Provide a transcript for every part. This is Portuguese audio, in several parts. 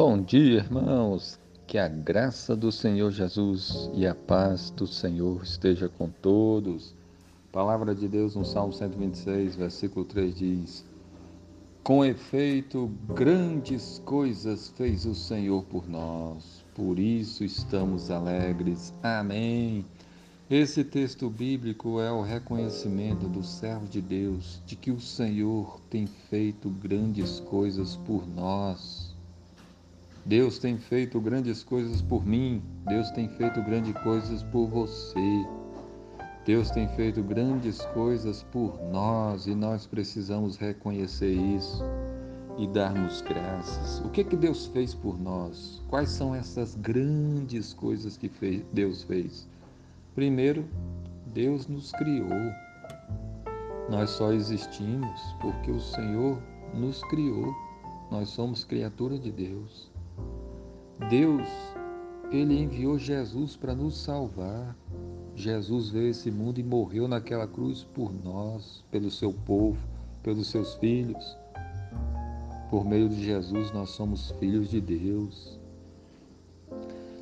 Bom dia, irmãos. Que a graça do Senhor Jesus e a paz do Senhor esteja com todos. palavra de Deus no Salmo 126, versículo 3 diz: Com efeito, grandes coisas fez o Senhor por nós, por isso estamos alegres. Amém. Esse texto bíblico é o reconhecimento do servo de Deus de que o Senhor tem feito grandes coisas por nós. Deus tem feito grandes coisas por mim, Deus tem feito grandes coisas por você. Deus tem feito grandes coisas por nós e nós precisamos reconhecer isso e darmos graças. O que que Deus fez por nós? Quais são essas grandes coisas que fez, Deus fez? Primeiro, Deus nos criou. Nós só existimos porque o Senhor nos criou. Nós somos criatura de Deus. Deus, ele enviou Jesus para nos salvar. Jesus veio a esse mundo e morreu naquela cruz por nós, pelo seu povo, pelos seus filhos. Por meio de Jesus nós somos filhos de Deus.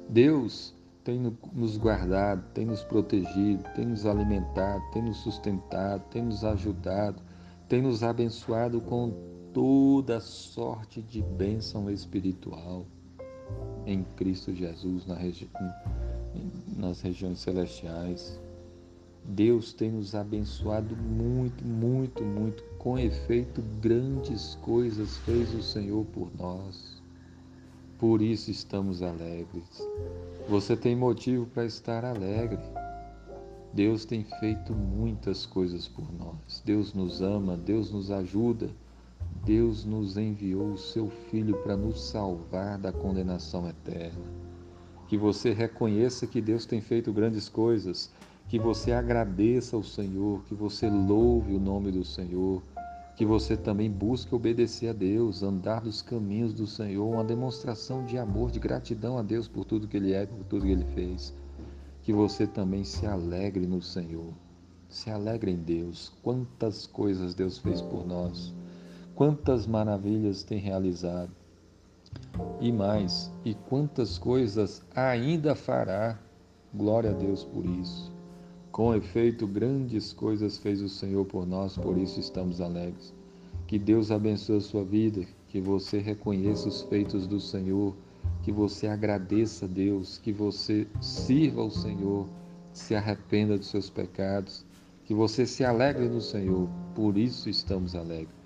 Deus tem nos guardado, tem nos protegido, tem nos alimentado, tem nos sustentado, tem nos ajudado, tem nos abençoado com toda sorte de bênção espiritual em Cristo Jesus na regi nas regiões celestiais. Deus tem nos abençoado muito, muito, muito. Com efeito, grandes coisas fez o Senhor por nós. Por isso estamos alegres. Você tem motivo para estar alegre. Deus tem feito muitas coisas por nós. Deus nos ama, Deus nos ajuda. Deus nos enviou o seu Filho para nos salvar da condenação eterna. Que você reconheça que Deus tem feito grandes coisas, que você agradeça ao Senhor, que você louve o nome do Senhor, que você também busque obedecer a Deus, andar nos caminhos do Senhor, uma demonstração de amor, de gratidão a Deus por tudo que Ele é, por tudo que Ele fez. Que você também se alegre no Senhor. Se alegre em Deus. Quantas coisas Deus fez por nós quantas maravilhas tem realizado. E mais, e quantas coisas ainda fará. Glória a Deus por isso. Com efeito, grandes coisas fez o Senhor por nós, por isso estamos alegres. Que Deus abençoe a sua vida, que você reconheça os feitos do Senhor, que você agradeça a Deus, que você sirva ao Senhor, se arrependa dos seus pecados, que você se alegre no Senhor, por isso estamos alegres.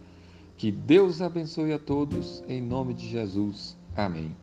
Que Deus abençoe a todos, em nome de Jesus. Amém.